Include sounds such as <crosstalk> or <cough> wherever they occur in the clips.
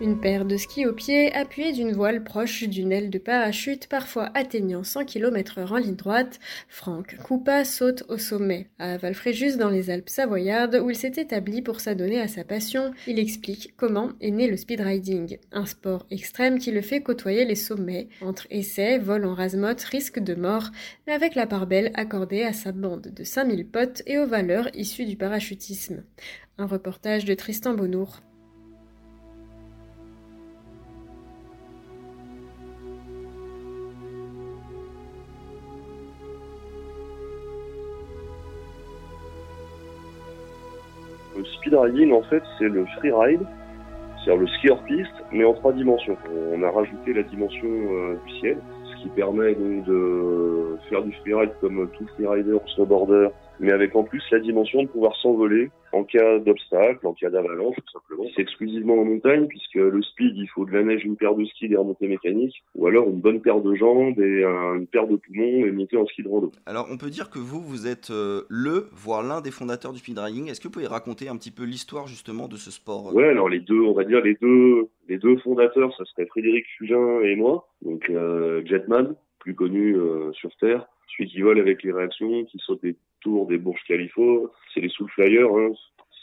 Une paire de skis au pied, appuyée d'une voile proche d'une aile de parachute, parfois atteignant 100 km/h en ligne droite, Franck Coupa saute au sommet. À Valfréjus, dans les Alpes savoyardes, où il s'est établi pour s'adonner à sa passion, il explique comment est né le speedriding, un sport extrême qui le fait côtoyer les sommets. Entre essais, vol en rasemotte, risque de mort, mais avec la part belle accordée à sa bande de 5000 potes et aux valeurs issues du parachutisme. Un reportage de Tristan Bonnour. Le speedriding, en fait, c'est le freeride, c'est-à-dire le ski hors piste, mais en trois dimensions. On a rajouté la dimension euh, du ciel, ce qui permet de faire du freeride comme tout freerider ou snowboarder, mais avec en plus la dimension de pouvoir s'envoler en cas d'obstacle, en cas d'avalanche, tout simplement. C'est exclusivement en montagne, puisque le speed, il faut de la neige, une paire de skis, des remontées mécaniques, ou alors une bonne paire de jambes et un- une paire de poumons et monter en ski de rando. Alors on peut dire que vous, vous êtes euh, le, voire l'un des fondateurs du speedriding. Est-ce que vous pouvez raconter un petit peu l'histoire justement de ce sport euh, Ouais, alors les deux, on va dire les deux, les deux fondateurs, ça serait Frédéric Fugin et moi, donc euh, Jetman, plus connu euh, sur Terre, celui qui vole avec les réactions, qui saute des tours des Bourges Califo, c'est les Soul Flyers, hein.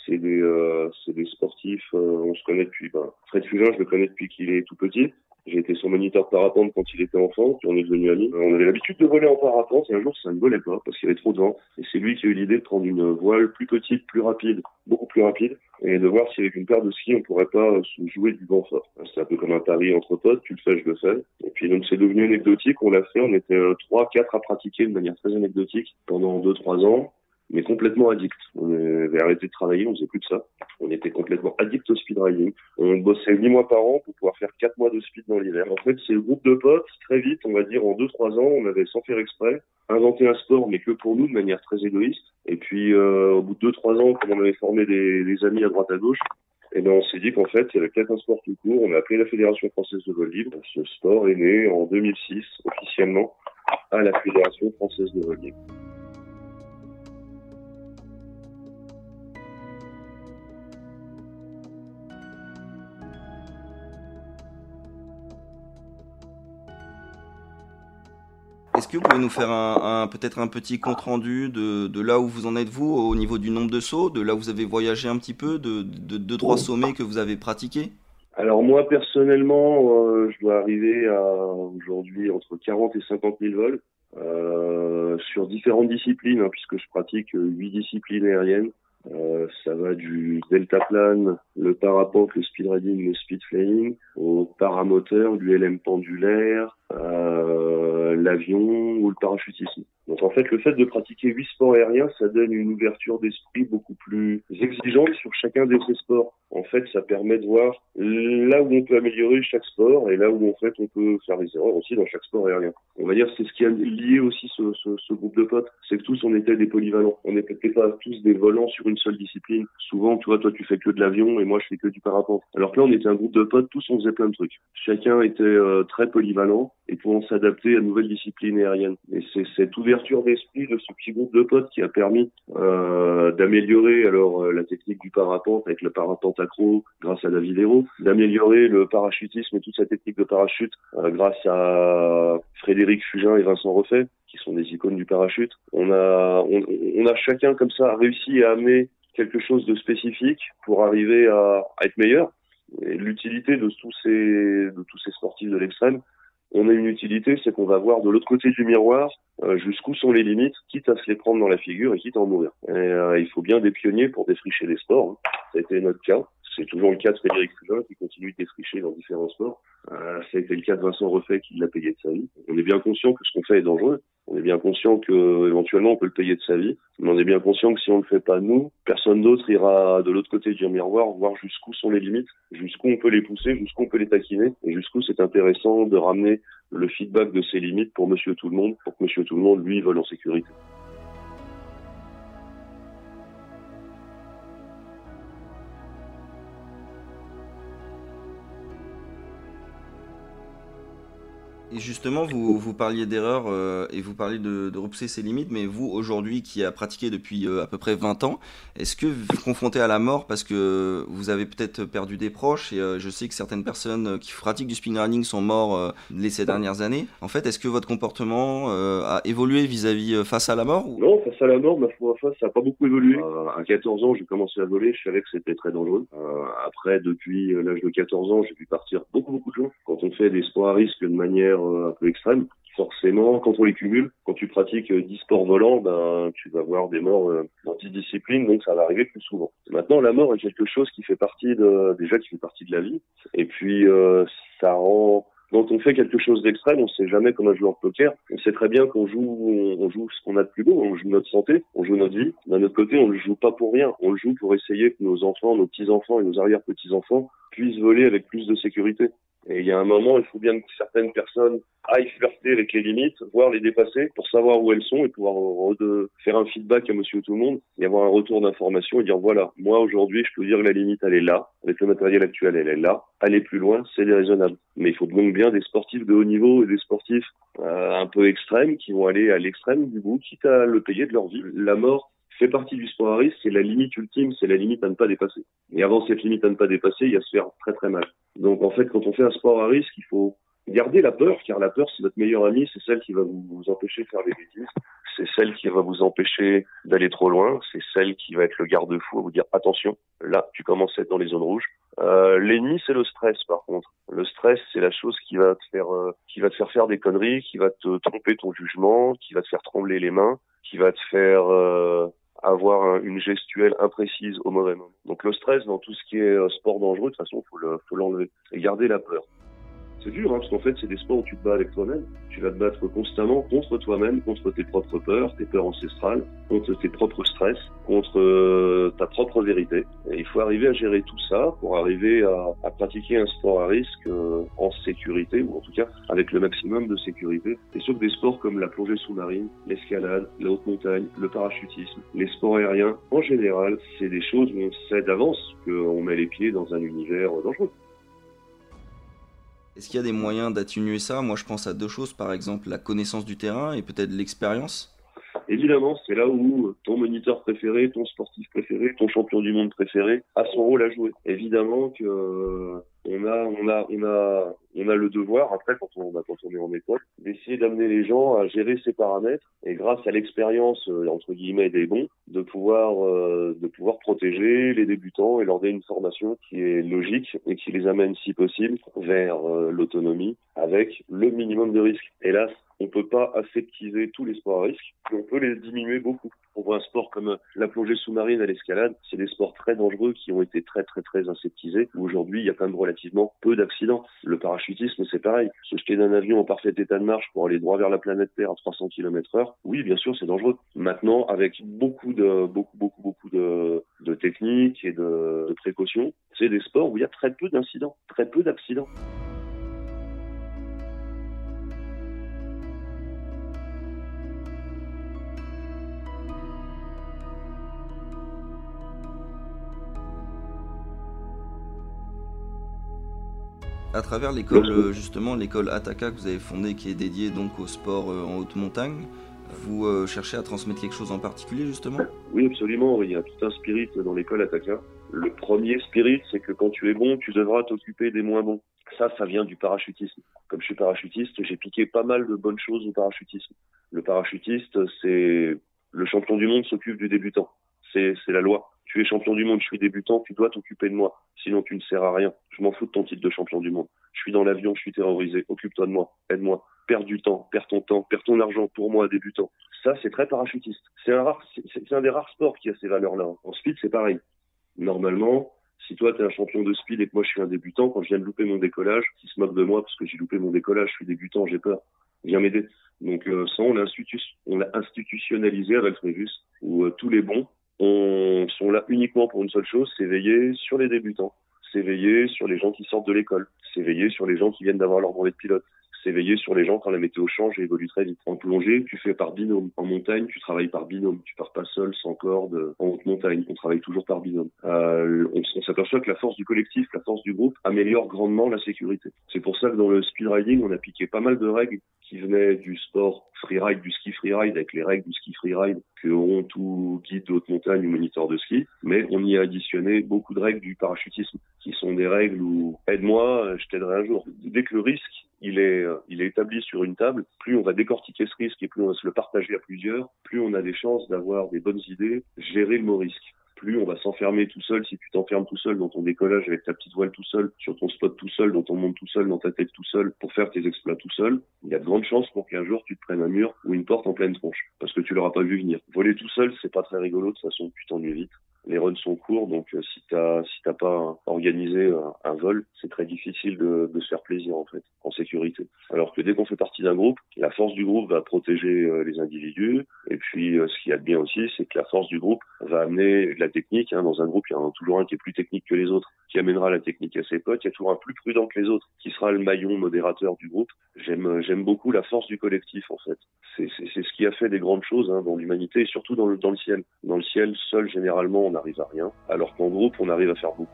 c'est des, euh, des sportifs, euh, on se connaît depuis, ben, Fred Fugin, je le connais depuis qu'il est tout petit. J'ai été son moniteur parapente quand il était enfant, puis on est devenus amis. Euh, On avait l'habitude de voler en parapente, et un jour ça ne volait pas parce qu'il y avait trop de vent. Et c'est lui qui a eu l'idée de prendre une voile plus petite, plus rapide, beaucoup plus rapide, et de voir si avec une paire de skis on pourrait pas euh, se jouer du vent fort. C'est un peu comme un pari entre potes, tu le fais, je le fais. Et puis donc c'est devenu anecdotique, on l'a fait, on était euh, trois, quatre à pratiquer de manière très anecdotique pendant deux, trois ans, mais complètement addict. On avait arrêté de travailler, on faisait plus de ça. On était complètement addict au speedriding. On bossait huit mois par an pour pouvoir faire quatre mois de speed dans l'hiver. En fait, c'est le groupe de potes, très vite, on va dire en deux, trois ans, on avait sans faire exprès inventé un sport, mais que pour nous, de manière très égoïste. Et puis, euh, au bout de deux, trois ans, comme on avait formé des, amis à droite à gauche, et ben on s'est dit qu'en fait, il y avait peut-être un sport tout court. On a appelé la Fédération française de vol libre. Ce sport est né en 2006, officiellement, à la Fédération française de vol libre. Est-ce que vous pouvez nous faire un, un- peut-être un petit compte rendu de, de là où vous en êtes vous au niveau du nombre de sauts, de là où vous avez voyagé un petit peu, de de, deux, trois sommets que vous avez pratiqués? Alors moi, personnellement, euh, je dois arriver à aujourd'hui entre 40 et 50 000 vols euh, sur différentes disciplines, hein, puisque je pratique euh, huit disciplines aériennes. Euh, ça va du deltaplane, le parapente, le speedriding, le speed flying, au paramoteur, du LM pendulaire, l'avion ou le parachutisme. Donc en fait, le fait de pratiquer huit sports aériens, ça donne une ouverture d'esprit beaucoup plus exigeante sur chacun de ces sports. En fait, ça permet de voir là où on peut améliorer chaque sport et là où en fait on peut faire des erreurs aussi dans chaque sport aérien. On va dire c'est ce qui a lié aussi ce, ce, ce groupe de potes, c'est que tous on était des polyvalents. On n'était pas tous des volants sur une seule discipline. Souvent, tu vois, toi tu fais que de l'avion et moi je fais que du parapente. Alors que là, on était un groupe de potes, tous on faisait plein de trucs. Chacun était euh, très polyvalent et pouvant s'adapter à de nouvelles disciplines aériennes. Et c'est cette ouverture d'esprit de ce petit groupe de potes qui a permis euh, d'améliorer alors euh, la technique du parapente avec le parapente accro grâce à David Hérault, d'améliorer le parachutisme et toute sa technique de parachute euh, grâce à Frédéric Fugin et Vincent Refait qui sont des icônes du parachute. On a on, on a chacun comme ça réussi à amener quelque chose de spécifique pour arriver à, à être meilleur. Et l'utilité de tous ces de tous ces sportifs de l'extrême, on a une utilité, c'est qu'on va voir de l'autre côté du miroir euh, jusqu'où sont les limites, quitte à se les prendre dans la figure et quitte à en mourir. Euh, il faut bien des pionniers pour défricher les sports. Hein. Ça a été notre cas. C'est toujours le cas de Frédéric Fulin qui continue de défricher dans différents sports. Euh, ça a été le cas de Vincent Refait qui l'a payé de sa vie. On est bien conscient que ce qu'on fait est dangereux. On est bien conscient que éventuellement on peut le payer de sa vie, mais on est bien conscient que si on le fait pas nous, personne d'autre ira de l'autre côté du miroir voir jusqu'où sont les limites, jusqu'où on peut les pousser, jusqu'où on peut les taquiner, et jusqu'où c'est intéressant de ramener le feedback de ces limites pour Monsieur Tout le Monde, pour que Monsieur Tout le Monde lui vole en sécurité. Et justement, vous, vous parliez d'erreur euh, et vous parliez de, repousser ses limites, mais vous, aujourd'hui, qui a pratiqué depuis euh, à peu près 20 ans, est-ce que vous êtes confronté à la mort parce que vous avez peut-être perdu des proches Et euh, je sais que certaines personnes qui pratiquent du spin running sont morts les ces dernières années. En fait, est-ce que votre comportement a évolué vis-à-vis face à la mort Non, face à la mort, ma foi, face, ça n'a pas beaucoup évolué. à 14 ans, j'ai commencé à voler, je savais que c'était très dangereux. après, depuis l'âge de 14 ans, j'ai pu partir beaucoup, beaucoup de loin. Quand on fait des sports à risque de manière un peu extrême. Forcément, quand on les cumule, quand tu pratiques 10 sports volants, ben, tu vas avoir des morts euh, dans 10 disciplines, donc ça va arriver plus souvent. Maintenant, la mort est quelque chose qui fait partie de, déjà qui fait partie de la vie. Et puis, euh, ça rend, quand on fait quelque chose d'extrême, on sait jamais comme un joueur poker. On sait très bien qu'on joue, on joue ce qu'on a de plus beau. On joue notre santé, on joue notre vie. D'un autre côté, on le joue pas pour rien. On le joue pour essayer que nos enfants, nos petits-enfants et nos arrière-petits-enfants puissent voler avec plus de sécurité. Et il y a un moment, il faut bien que certaines personnes aillent flirter avec les limites, voire les dépasser pour savoir où elles sont et pouvoir faire un feedback à monsieur tout le monde et avoir un retour d'information et dire voilà, moi aujourd'hui, je peux dire que la limite, elle est là. Avec le matériel actuel, elle est là. Aller plus loin, c'est déraisonnable. Mais il faut donc bien des sportifs de haut niveau et des sportifs euh, un peu extrêmes qui vont aller à l'extrême du bout, quitte à le payer de leur vie. La mort, fait partie du sport à risque, c'est la limite ultime, c'est la limite à ne pas dépasser. Et avant cette limite à ne pas dépasser, il y a se faire très très mal. Donc en fait, quand on fait un sport à risque, il faut garder la peur, car la peur, c'est votre meilleure amie, c'est celle qui va vous empêcher de faire des bêtises, c'est celle qui va vous empêcher d'aller trop loin, c'est celle qui va être le garde-fou à vous dire attention, là, tu commences à être dans les zones rouges. Euh, L'ennemi, c'est le stress, par contre. Le stress, c'est la chose qui va te faire, euh, qui va te faire faire des conneries, qui va te tromper ton jugement, qui va te faire trembler les mains, qui va te faire euh, avoir une gestuelle imprécise au mauvais moment. Donc le stress dans tout ce qui est euh, sport dangereux, de toute façon, faut le, faut l'enlever et garder la peur. C'est dur, hein, parce qu'en fait, c'est des sports où tu te bats avec toi-même. Tu vas te battre constamment contre toi-même, contre tes propres peurs, tes peurs ancestrales, contre tes propres stress, contre euh, ta propre vérité. Il faut arriver à gérer tout ça pour arriver à, pratiquer un sport à risque euh, en sécurité, ou en tout cas avec le maximum de sécurité. Et sur des sports comme la plongée sous-marine, l'escalade, la haute montagne, le parachutisme, les sports aériens, en général, c'est des choses où on sait d'avance qu'on met les pieds dans un univers dangereux. Est-ce qu'il y a des moyens d'atténuer ça? Moi, je pense à deux choses, par exemple la connaissance du terrain et peut-être l'expérience. Évidemment, c'est là où ton moniteur préféré, ton sportif préféré, ton champion du monde préféré a son rôle à jouer. Évidemment que on a, on a, on a, on a le devoir après quand on, bah, quand on est en école d'essayer d'amener les gens à gérer ces paramètres et grâce à l'expérience euh, entre guillemets des bons de pouvoir euh, de pouvoir protéger les débutants et leur donner une formation qui est logique et qui les amène si possible vers euh, l'autonomie avec le minimum de risques. Hélas, on peut pas aseptiser tous les sports à risque, mais on peut les diminuer beaucoup. On voit un sport comme la plongée sous-marine à l'escalade, c'est des sports très dangereux qui ont été très très très aseptisés. Aujourd'hui, il y a quand même relativement peu d'accidents. Le parachutisme, c'est pareil. Se jeter d'un avion en parfait état de marche pour aller droit vers la planète Terre à 300 km heure, oui, bien sûr, c'est dangereux. Maintenant, avec beaucoup de beaucoup beaucoup beaucoup de techniques et de, de précautions, c'est des sports où il y a très peu d'incidents, très peu d'accidents. À travers l'école, justement, l'école Ataka que vous avez fondée, qui est dédiée donc au sport euh, en haute montagne, vous euh, cherchez à transmettre quelque chose en particulier, justement? Oui, absolument. Il y a tout un spirit dans l'école Ataka. Le premier spirit, c'est que quand tu es bon, tu devras t'occuper des moins bons. Ça, ça vient du parachutisme. Comme je suis parachutiste, j'ai piqué pas mal de bonnes choses au parachutisme. Le parachutiste, c'est le champion du monde s'occupe du débutant. C'est la loi Tu es champion du monde, je suis débutant, tu dois t'occuper de moi. Sinon, tu ne sers à rien. Je m'en fous de ton titre de champion du monde. Je suis dans l'avion, je suis terrorisé. Occupe-toi de moi, aide-moi. Perds du temps, perds ton temps, perds ton argent pour moi, débutant. Ça, c'est très parachutiste. C'est un des rares sports qui a ces valeurs-là. En speed, c'est pareil. Normalement, si toi, tu es un champion de speed et que moi, je suis un débutant, quand je viens de louper mon décollage, qui se moque de moi parce que j'ai loupé mon décollage, je suis débutant, j'ai peur, viens m'aider. Donc euh, ça, on l'a on institutionnalisé à Valfréjus, où euh, tous les bons on, sont là uniquement pour une seule chose, c'est veiller sur les débutants, c'est veiller sur les gens qui sortent de l'école, c'est veiller sur les gens qui viennent d'avoir leur brevet de pilote, s'éveiller sur les gens quand la météo change et évolue très vite. En plongée, tu fais par binôme. En montagne, tu travailles par binôme. Tu pars pas seul, sans corde. En haute montagne, on travaille toujours par binôme. Euh, on, s'aperçoit que la force du collectif, la force du groupe, améliore grandement la sécurité. C'est pour ça que dans le speed riding, on a piqué pas mal de règles qui venaient du sport freeride, du ski freeride, avec les règles du ski freeride que ont tout guide de haute montagne ou moniteur de ski. Mais on y a additionné beaucoup de règles du parachutisme, qui sont des règles où aide-moi, je t'aiderai un jour. Dès que le risque il est, il est établi sur une table, plus on va décortiquer ce risque et plus on va se le partager à plusieurs, plus on a des chances d'avoir des bonnes idées, gérer le mot risque. Plus on va s'enfermer tout seul, si tu t'enfermes tout seul dans ton décollage avec ta petite voile tout seul, sur ton spot tout seul, dans ton monde tout seul, dans ta tête tout seul, pour faire tes exploits tout seul, il y a de grandes chances pour qu'un jour tu te prennes un mur ou une porte en pleine tronche, parce que tu l'auras pas vu venir. Voler tout seul, c'est pas très rigolo, de toute façon, tu t'ennuies vite les runs sont courts, donc euh, si t'as si t'as pas organisé euh, un, vol, c'est très difficile de, de, se faire plaisir en fait, en sécurité. Alors que dès qu'on fait partie d'un groupe, la force du groupe va protéger euh, les individus, et puis ce qu'il y a de bien aussi, c'est que la force du groupe va amener de la technique. Hein. Dans un groupe, il y en a toujours un qui est plus technique que les autres, qui amènera la technique à ses potes. Il y a toujours un plus prudent que les autres, qui sera le maillon modérateur du groupe. J'aime j'aime beaucoup la force du collectif en fait. C'est c'est ce qui a fait des grandes choses hein, dans l'humanité et surtout dans le dans le ciel. Dans le ciel, seul généralement, n'arrive à rien, alors qu'en groupe, on arrive à faire beaucoup.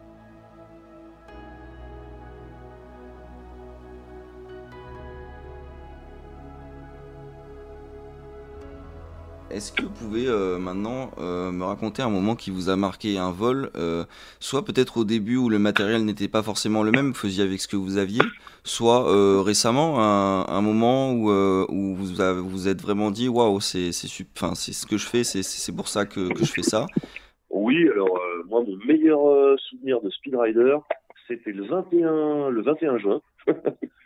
Est-ce que vous pouvez euh, maintenant euh, me raconter un moment qui vous a marqué un vol, euh, soit peut-être au début où le matériel n'était pas forcément le même, vous faisiez avec ce que vous aviez, soit récemment un, moment où, vous vous êtes vraiment dit waouh c'est ce que je fais, c'est pour ça que, je fais ça, alors euh, moi mon meilleur euh, souvenir de Speed Rider, c'était le 21 le 21 juin. <laughs>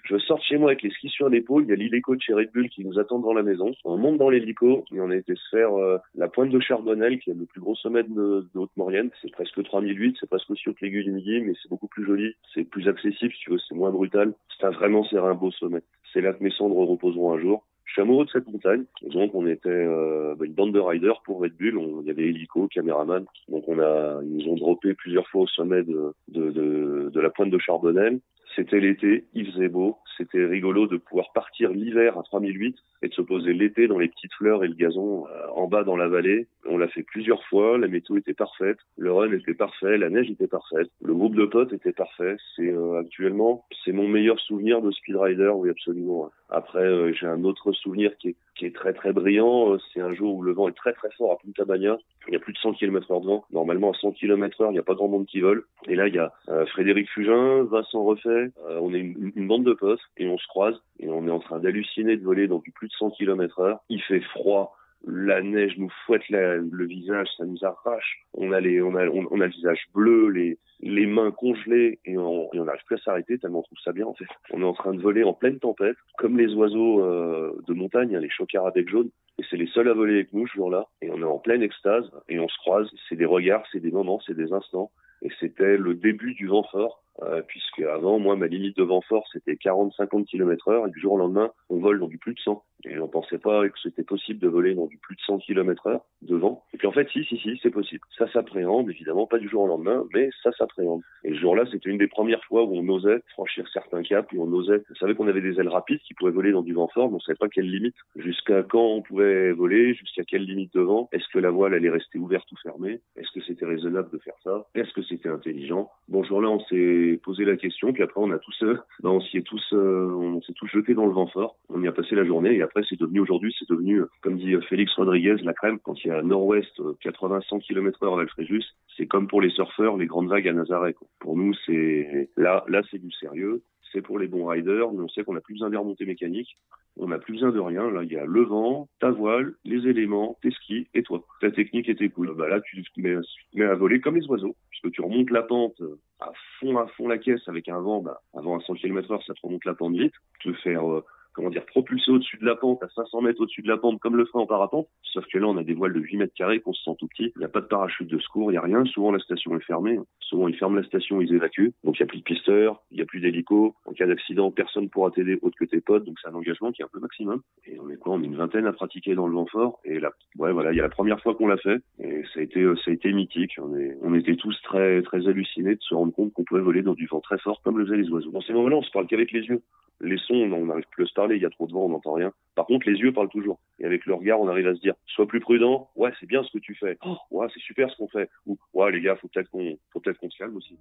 je sors chez moi avec les skis sur l'épaule, il y a l'hélico de chez Red Bull qui nous attend devant la maison. On monte dans l'hélico et on a été se faire euh, la pointe de Charbonnel qui est le plus gros sommet de, Haute-Maurienne. C'est presque 3008, c'est presque aussi haut que l'aiguille du midi, mais c'est beaucoup plus joli, c'est plus accessible si tu veux, c'est moins brutal. C'est vraiment c'est un beau sommet. C'est là que mes cendres reposeront un jour. Suis amoureux de cette montagne. donc on était euh, bah, une bande de riders pour Red Bull. Il y avait hélico, caméraman. Donc on a, ils nous ont droppé plusieurs fois au sommet de, de, de, de la pointe de Charbonnel. C'était l'été, il faisait beau, c'était rigolo de pouvoir partir l'hiver à 3008 et de se poser l'été dans les petites fleurs et le gazon euh, en bas dans la vallée. On l'a fait plusieurs fois, la météo était parfaite, le run était parfait, la neige était parfaite, le groupe de potes était parfait. C'est euh, actuellement, c'est mon meilleur souvenir de speed rider, oui absolument. Après, euh, j'ai un autre souvenir qui est, qui est très très brillant. C'est un jour où le vent est très très fort à Punta Bagna. Il y a plus de 100 km heure de vent. Normalement, à 100 km heure, il n'y a pas grand monde qui vole. Et là, il y a Frédéric Fugin, Vincent Refait. on est une, une, bande de potes et on se croise et on est en train d'halluciner de voler du plus de 100 km heure. Il fait froid, la neige nous fouette le visage, ça nous arrache. On a les, on a, on, a le visage bleu, les, les mains congelées et on n'arrive plus à s'arrêter tellement on trouve ça bien en fait. On est en train de voler en pleine tempête, comme les oiseaux euh, de montagne, hein, les chocards à bec jaune. Et c'est les seuls à voler avec nous ce jour-là. Et on est en pleine extase et on se croise. C'est des regards, c'est des moments, c'est des instants. Et c'était le début du vent fort. Euh, puisque avant, moi, ma limite de vent fort, c'était 40-50 km heure, et du jour au lendemain, on vole dans du plus de 100. Et on pensait pas que c'était possible de voler dans du plus de 100 km heure de vent. Et puis en fait, si, si, si, c'est possible. Ça s'appréhende, évidemment, pas du jour au lendemain, mais ça s'appréhende. Et ce jour-là, c'était une des premières fois où on osait franchir certains caps, où on osait, on savait qu'on avait des ailes rapides qui pouvaient voler dans du vent fort, mais on savait pas quelle limite, jusqu'à quand on pouvait voler, jusqu'à quelle limite de vent, est-ce que la voile allait rester ouverte ou fermée, est-ce que c'était raisonnable de faire ça, est-ce que c'était intelligent? Bon, ce jour-là, on s'est posé la question, puis après, on a tous, euh, <laughs> on s'y est tous, euh, on s'est tous jetés dans le vent fort, on y a passé la journée, et après, c'est devenu aujourd'hui, c'est devenu, comme dit Félix Rodriguez, la crème, quand il y a nord-ouest, 80-100 km heure à Valfréjus, c'est comme pour les surfeurs, les grandes vagues à Nazareth. Pour nous, c'est là, là, c'est du sérieux c'est pour les bons riders, mais on sait qu'on n'a plus besoin des remontées mécaniques. On n'a plus besoin de rien. Là, il y a le vent, ta voile, les éléments, tes skis et toi. Ta technique et tes. Bah là, tu te mets, à voler comme les oiseaux, puisque tu remontes la pente à fond, à fond la caisse avec un vent. Bah, avant à 100 km heure, ça te remonte la pente vite. Veux faire euh, comment dire, propulsé au-dessus de la pente, à 500 mètres au-dessus de la pente, comme le ferait en parapente. Sauf que là, on a des voiles de 8 mètres carrés qu'on se sent tout petit. Il n'y a pas de parachute de secours, il n'y a rien. Souvent, la station est fermée. Souvent, ils ferment la station, ils évacuent. Donc, il n'y a plus de pisteurs, il n'y a plus d'hélico. En cas d'accident, personne pourra t'aider autre que tes potes. Donc, c'est un engagement qui est un peu maximum. Et on est quoi? On est une vingtaine à pratiquer dans le vent fort. Et là, ouais, voilà, il y a la première fois qu'on l'a fait. Et ça a été, euh, ça a été mythique. On, on était tous très, très hallucinés de se rendre compte qu'on pouvait voler dans du vent très fort comme le faisaient les oiseaux. Dans ces moments-là, on se parle qu'avec les yeux. Les sons, on n'arrive plus à il y a trop de vent, on n'entend rien. Par contre, les yeux parlent toujours. Et avec le regard, on arrive à se dire, sois plus prudent, ouais, c'est bien ce que tu fais. Oh, ouais, c'est super ce qu'on fait. Ou, ouais, les gars, faut peut-être qu'on, faut peut-être qu'on se calme aussi.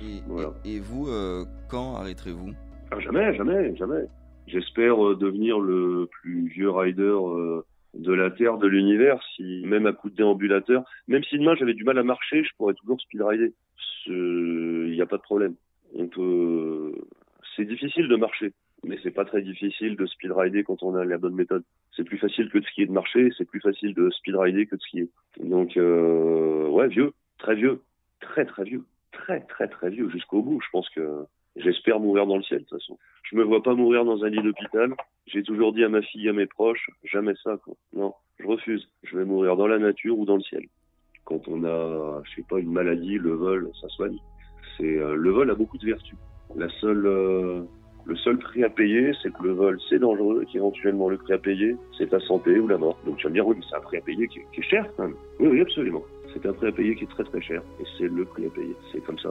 Et, Voilà. et- et vous, euh, quand arrêterez-vous? Ah, jamais, jamais, jamais. J'espère euh, devenir le plus vieux rider euh, de la Terre, de l'univers, si même à coup de déambulateur, même si demain j'avais du mal à marcher, je pourrais toujours speedrider. Il n'y a pas de problème. On peut. C'est difficile de marcher, mais c'est pas très difficile de speedrider quand on a la bonne méthode. C'est plus facile que de skier de marcher, c'est plus facile de speedrider que de skier. Donc euh, ouais, vieux, très vieux, très très vieux, très très très vieux jusqu'au bout. Je pense que J'espère mourir dans le ciel, de toute façon. Je me vois pas mourir dans un lit d'hôpital. J'ai toujours dit à ma fille, à mes proches, jamais ça, quoi. Non, je refuse. Je vais mourir dans la nature ou dans le ciel. Quand on a, je sais pas, une maladie, le vol, ça soigne. C'est, euh, le vol a beaucoup de vertus. La seule, euh, le seul prix à payer, c'est que le vol, c'est dangereux, et qu'éventuellement le prix à payer, c'est ta santé ou la mort. Donc tu vas me dire, oui, mais c'est un prix à payer qui est, qui est cher, quand même. Oui, oui, absolument. C'est un prix à payer qui est très très cher. Et c'est le prix à payer. C'est comme ça.